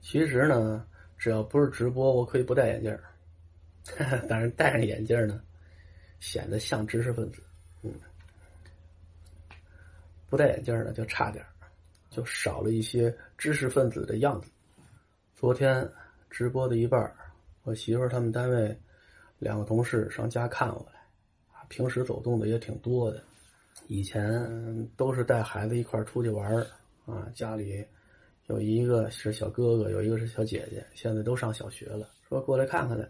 其实呢，只要不是直播，我可以不戴眼镜儿。但是戴上眼镜儿呢，显得像知识分子。嗯，不戴眼镜儿呢，就差点儿就少了一些知识分子的样子。昨天直播的一半儿我媳妇儿他们单位两个同事上家看我来，平时走动的也挺多的。以前都是带孩子一块出去玩儿啊，家里有一个是小哥哥，有一个是小姐姐，现在都上小学了。说过来看看来。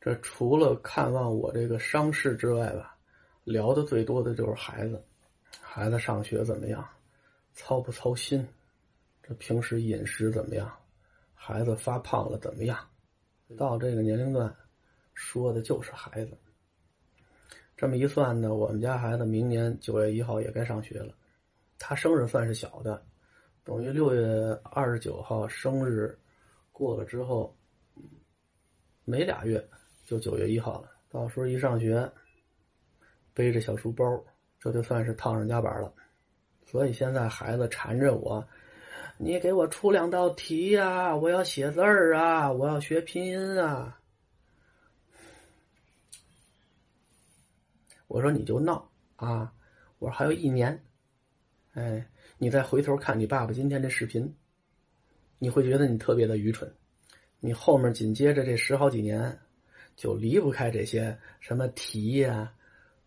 这除了看望我这个伤势之外吧，聊的最多的就是孩子，孩子上学怎么样，操不操心？这平时饮食怎么样？孩子发胖了怎么样？到这个年龄段，说的就是孩子。这么一算呢，我们家孩子明年九月一号也该上学了，他生日算是小的，等于六月二十九号生日过了之后，没俩月。就九月一号了，到时候一上学，背着小书包，这就算是套上夹板了。所以现在孩子缠着我，你给我出两道题呀！我要写字儿啊！我要学拼音啊！我说你就闹啊！我说还有一年，哎，你再回头看你爸爸今天这视频，你会觉得你特别的愚蠢。你后面紧接着这十好几年。就离不开这些什么题呀、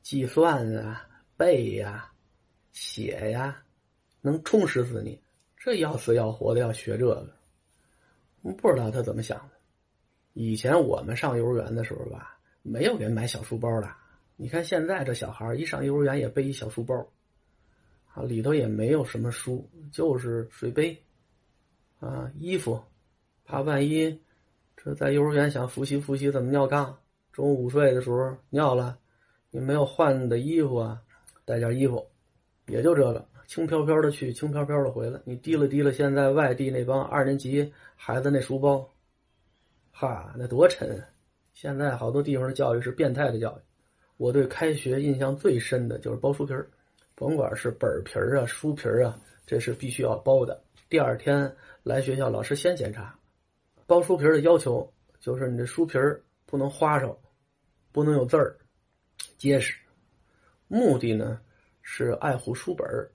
计算啊、背呀、写呀，能充实死你。这要死要活的要学这个，不知道他怎么想的。以前我们上幼儿园的时候吧，没有人买小书包的。你看现在这小孩一上幼儿园也背一小书包，里头也没有什么书，就是水杯，啊，衣服，怕万一。这在幼儿园想复习复习怎么尿炕，中午午睡的时候尿了，你没有换的衣服啊，带件衣服，也就这个，轻飘飘的去，轻飘飘的回来。你提了提了，现在外地那帮二年级孩子那书包，哈，那多沉！现在好多地方的教育是变态的教育。我对开学印象最深的就是包书皮儿，甭管是本皮儿啊、书皮儿啊，这是必须要包的。第二天来学校，老师先检查。包书皮儿的要求就是你这书皮儿不能花哨，不能有字儿，结实。目的呢是爱护书本儿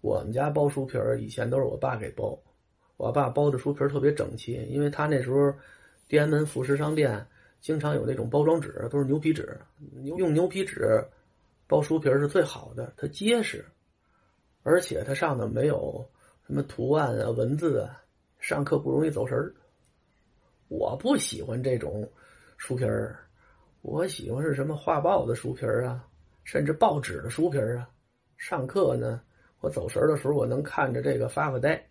我们家包书皮儿以前都是我爸给包，我爸包的书皮儿特别整齐，因为他那时候天安门副食商店经常有那种包装纸，都是牛皮纸，用牛皮纸包书皮是最好的，它结实，而且它上头没有什么图案啊、文字啊，上课不容易走神儿。我不喜欢这种书皮儿，我喜欢是什么画报的书皮儿啊，甚至报纸的书皮儿啊。上课呢，我走神的时候，我能看着这个发发呆。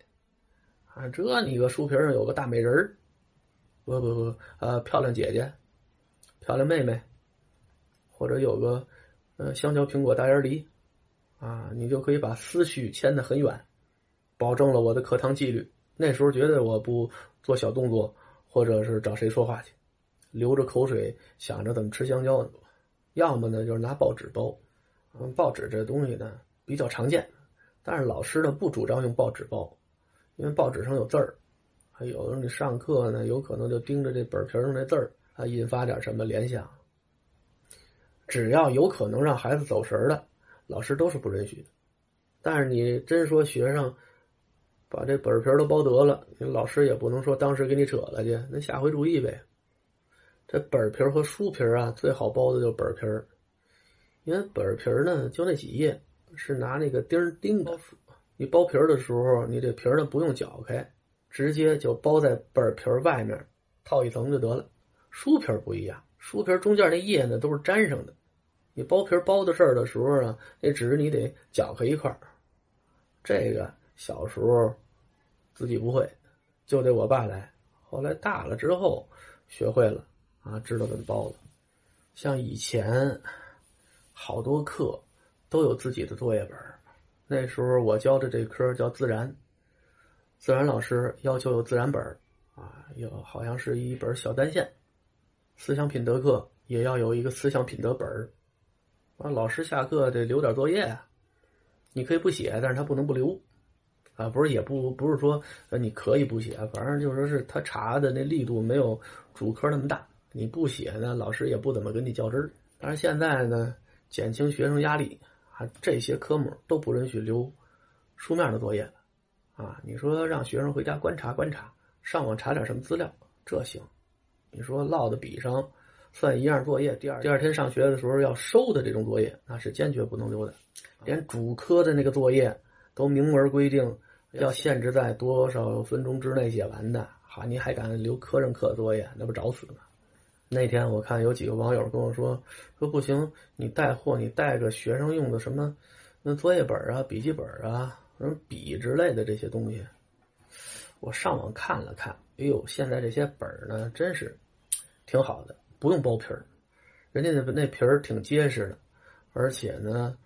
啊，这你个书皮上有个大美人儿，不不不，呃，漂亮姐姐，漂亮妹妹，或者有个呃香蕉、苹果、大眼梨，啊，你就可以把思绪牵得很远，保证了我的课堂纪律。那时候觉得我不做小动作。或者是找谁说话去，流着口水想着怎么吃香蕉呢？要么呢就是拿报纸包，嗯，报纸这东西呢比较常见，但是老师呢不主张用报纸包，因为报纸上有字儿，还有你上课呢有可能就盯着这本皮上那字儿啊，引发点什么联想。只要有可能让孩子走神的，老师都是不允许的。但是你真说学生。把这本皮都包得了，老师也不能说当时给你扯了去，那下回注意呗。这本皮和书皮啊，最好包的就是本皮因为本皮呢就那几页，是拿那个钉钉的。你包皮的时候，你这皮呢不用绞开，直接就包在本皮外面，套一层就得了。书皮不一样，书皮中间那页呢都是粘上的，你包皮包的事儿的时候啊，那纸你得搅和一块儿这个小时候。自己不会，就得我爸来。后来大了之后，学会了啊，知道怎么包了。像以前好多课都有自己的作业本那时候我教的这科叫自然，自然老师要求有自然本啊，有好像是一本小单线。思想品德课也要有一个思想品德本儿啊，老师下课得留点作业啊，你可以不写，但是他不能不留。啊，不是也不不是说你可以不写，反正就说是他查的那力度没有主科那么大，你不写呢，老师也不怎么跟你较真儿。但是现在呢，减轻学生压力，啊，这些科目都不允许留书面的作业了，啊，你说让学生回家观察观察，上网查点什么资料，这行。你说落的笔上算一样作业，第二第二天上学的时候要收的这种作业，那是坚决不能留的。连主科的那个作业都明文规定要限制在多少分钟之内写完的，哈，你还敢留科任课作业，那不找死吗？那天我看有几个网友跟我说，说不行，你带货，你带个学生用的什么那作业本啊、笔记本啊、什么笔之类的这些东西。我上网看了看，哎呦，现在这些本呢，真是。挺好的，不用包皮儿，人家那那皮儿挺结实的，而且呢，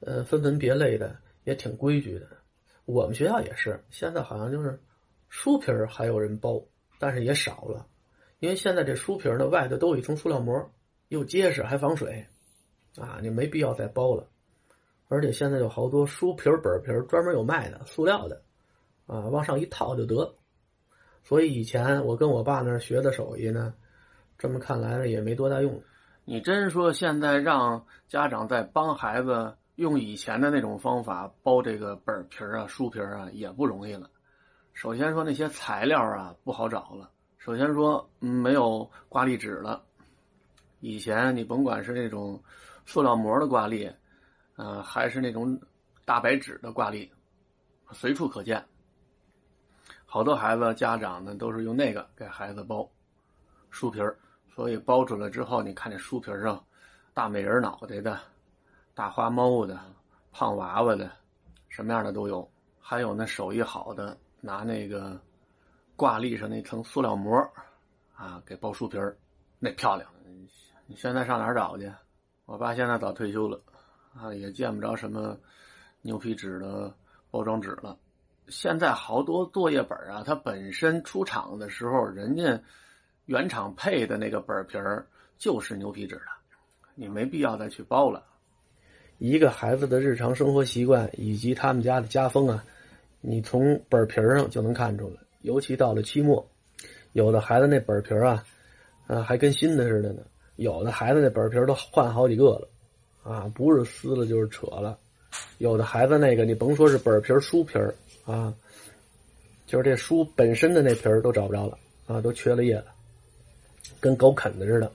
呃，分门别类的也挺规矩的。我们学校也是，现在好像就是书皮儿还有人包，但是也少了，因为现在这书皮儿呢外头都有一层塑料膜，又结实还防水，啊，你没必要再包了。而且现在有好多书皮儿、本皮儿专门有卖的，塑料的，啊，往上一套就得。所以以前我跟我爸那学的手艺呢。这么看来呢，也没多大用。你真说现在让家长再帮孩子用以前的那种方法包这个本皮儿啊、书皮儿啊，也不容易了。首先说那些材料啊不好找了。首先说没有挂历纸了。以前你甭管是那种塑料膜的挂历，嗯，还是那种大白纸的挂历，随处可见。好多孩子家长呢都是用那个给孩子包书皮儿。所以包出来之后，你看这书皮上，大美人脑袋的，大花猫的，胖娃娃的，什么样的都有。还有那手艺好的，拿那个挂历上那层塑料膜，啊，给包书皮儿，那漂亮。你现在上哪儿找去？我爸现在早退休了，啊，也见不着什么牛皮纸的包装纸了。现在好多作业本啊，它本身出厂的时候，人家。原厂配的那个本皮儿就是牛皮纸的，你没必要再去包了。一个孩子的日常生活习惯以及他们家的家风啊，你从本皮儿上就能看出来。尤其到了期末，有的孩子那本皮儿啊，啊还跟新的似的呢；有的孩子那本皮儿都换好几个了，啊，不是撕了就是扯了。有的孩子那个你甭说是本皮儿、书皮儿啊，就是这书本身的那皮儿都找不着了啊，都缺了页了。跟狗啃的似的，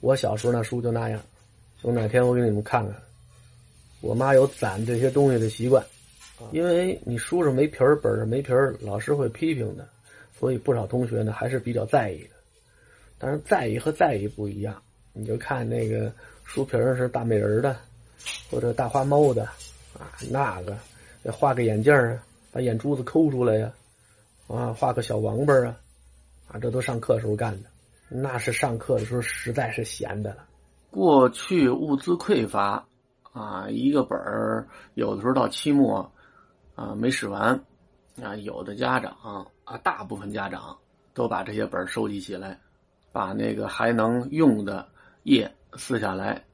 我小时候那书就那样。等哪天我给你们看看，我妈有攒这些东西的习惯，因为你书上没皮儿，本上没皮儿，老师会批评的，所以不少同学呢还是比较在意的。但是在意和在意不一样，你就看那个书皮上是大美人的，或者大花猫的，啊，那个画个眼镜啊，把眼珠子抠出来呀，啊，画个小王八啊，啊，这都上课时候干的。那是上课的时候实在是闲的了。过去物资匮乏，啊，一个本儿有的时候到期末，啊没使完，啊有的家长啊，大部分家长都把这些本儿收集起来，把那个还能用的页撕下来，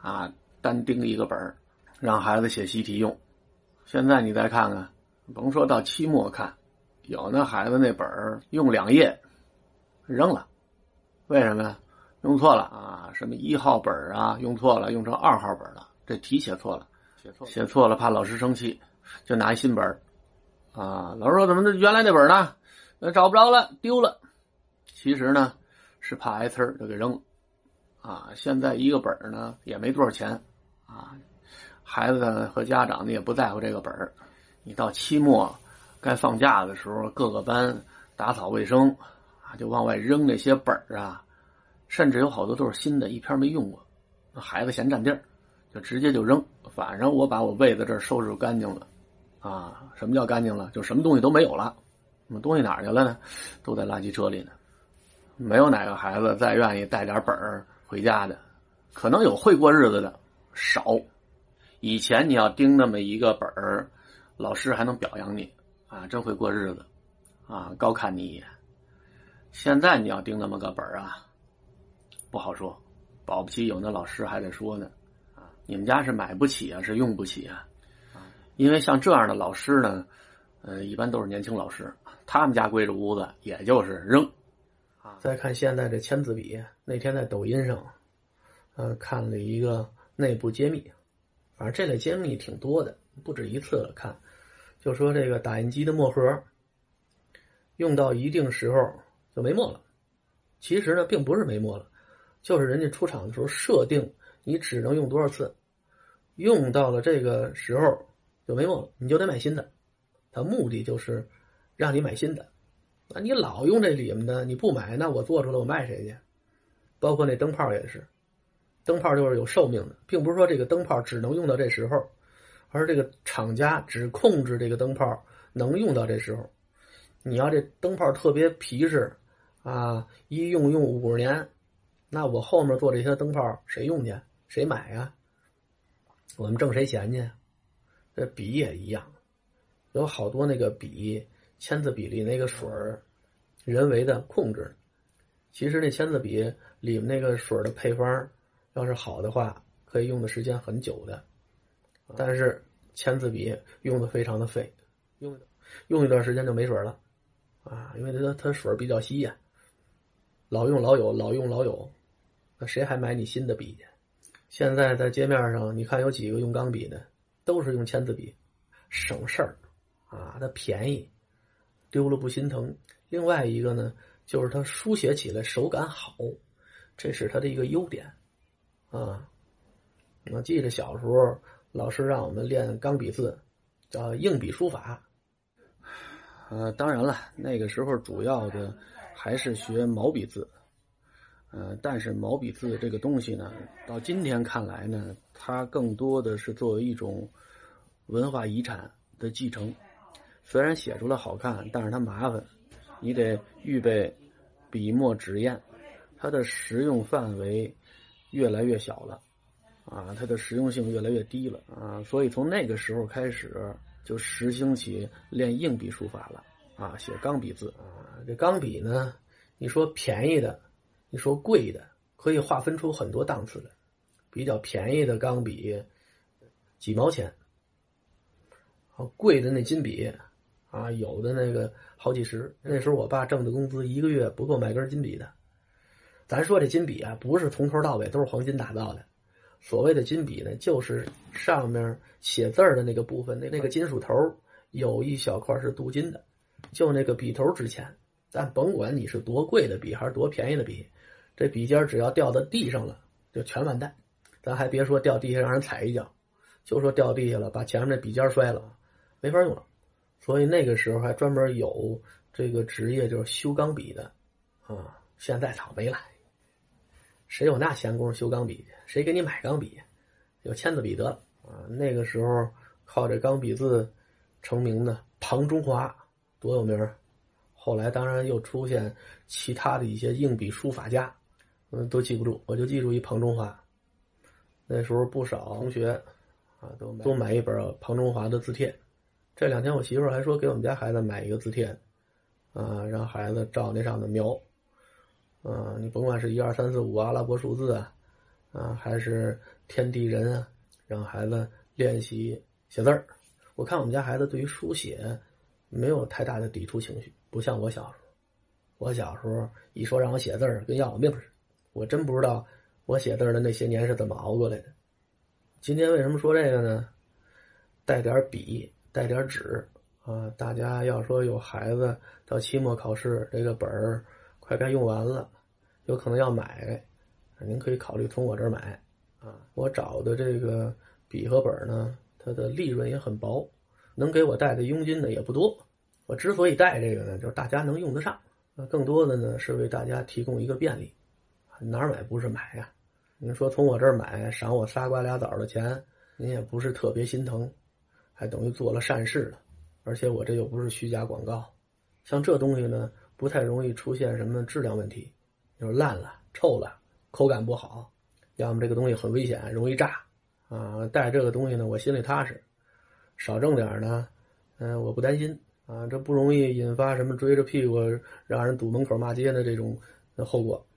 啊单钉一个本儿，让孩子写习题用。现在你再看看，甭说到期末看，有那孩子那本儿用两页扔了。为什么呀？用错了啊！什么一号本啊，用错了，用成二号本了。这题写错了，写错写错了，怕老师生气，就拿一新本啊，老师说怎么原来那本呢？找不着了，丢了。其实呢，是怕挨呲儿，就给扔了。啊，现在一个本呢也没多少钱啊，孩子和家长呢也不在乎这个本你到期末该放假的时候，各个班打扫卫生。就往外扔那些本儿啊，甚至有好多都是新的，一篇没用过。那孩子嫌占地儿，就直接就扔。反正我把我位子这儿收拾干净了，啊，什么叫干净了？就什么东西都没有了。那东西哪去了呢？都在垃圾车里呢。没有哪个孩子再愿意带点本儿回家的。可能有会过日子的，少。以前你要盯那么一个本儿，老师还能表扬你啊，真会过日子，啊，高看你一眼。现在你要盯那么个本儿啊，不好说，保不齐有那老师还得说呢，啊，你们家是买不起啊，是用不起啊，因为像这样的老师呢，呃，一般都是年轻老师，他们家归这屋子，也就是扔。再看现在这签字笔，那天在抖音上，呃，看了一个内部揭秘，反正这类揭秘挺多的，不止一次了。看，就说这个打印机的墨盒，用到一定时候就没墨了。其实呢，并不是没墨了，就是人家出厂的时候设定你只能用多少次，用到了这个时候就没墨了，你就得买新的。它目的就是让你买新的。那，你老用这里面的，你不买，那我做出来我卖谁去？包括那灯泡也是，灯泡就是有寿命的，并不是说这个灯泡只能用到这时候，而这个厂家只控制这个灯泡能用到这时候。你要这灯泡特别皮实，啊，一用用五十年，那我后面做这些灯泡谁用去？谁买呀？我们挣谁钱去？这笔也一样，有好多那个笔。签字笔里那个水儿，人为的控制。其实那签字笔里面那个水的配方，要是好的话，可以用的时间很久的。但是签字笔用的非常的费，用用一段时间就没水了，啊，因为它它水比较稀呀。老用老有，老用老有，那谁还买你新的笔去？现在在街面上，你看有几个用钢笔的，都是用签字笔，省事儿，啊，它便宜。丢了不心疼。另外一个呢，就是它书写起来手感好，这是它的一个优点，啊。我记得小时候老师让我们练钢笔字，叫硬笔书法。呃，当然了，那个时候主要的还是学毛笔字。呃，但是毛笔字这个东西呢，到今天看来呢，它更多的是作为一种文化遗产的继承。虽然写出来好看，但是它麻烦，你得预备笔墨纸砚，它的实用范围越来越小了，啊，它的实用性越来越低了啊，所以从那个时候开始就实行起练硬笔书法了啊，写钢笔字啊。这钢笔呢，你说便宜的，你说贵的，可以划分出很多档次来。比较便宜的钢笔几毛钱，好贵的那金笔。啊，有的那个好几十，那时候我爸挣的工资一个月不够买根金笔的。咱说这金笔啊，不是从头到尾都是黄金打造的。所谓的金笔呢，就是上面写字儿的那个部分，那那个金属头有一小块是镀金的，就那个笔头值钱。咱甭管你是多贵的笔还是多便宜的笔，这笔尖只要掉到地上了，就全完蛋。咱还别说掉地下让人踩一脚，就说掉地下了，把前面那笔尖摔了，没法用了。所以那个时候还专门有这个职业，就是修钢笔的，啊，现在草没了，谁有那闲工夫修钢笔？谁给你买钢笔？有签字笔得了啊！那个时候靠这钢笔字成名的庞中华多有名后来当然又出现其他的一些硬笔书法家，嗯，都记不住，我就记住一庞中华。那时候不少同学啊，都都买一本庞中华的字帖。这两天我媳妇儿还说给我们家孩子买一个字帖，啊，让孩子照那上的描，啊，你甭管是一二三四五阿拉伯数字啊，啊，还是天地人啊，让孩子练习写字儿。我看我们家孩子对于书写没有太大的抵触情绪，不像我小时候。我小时候一说让我写字儿，跟要我命似的。我真不知道我写字儿的那些年是怎么熬过来的。今天为什么说这个呢？带点笔。带点纸啊！大家要说有孩子到期末考试，这个本儿快该用完了，有可能要买，您可以考虑从我这儿买啊。我找的这个笔和本呢，它的利润也很薄，能给我带的佣金呢也不多。我之所以带这个呢，就是大家能用得上。那更多的呢是为大家提供一个便利。哪儿买不是买呀？您说从我这儿买，赏我仨瓜俩枣的钱，您也不是特别心疼。还等于做了善事了，而且我这又不是虚假广告，像这东西呢，不太容易出现什么质量问题，就是烂了、臭了、口感不好，要么这个东西很危险，容易炸啊。带这个东西呢，我心里踏实，少挣点呢，嗯，我不担心啊，这不容易引发什么追着屁股让人堵门口骂街的这种后果。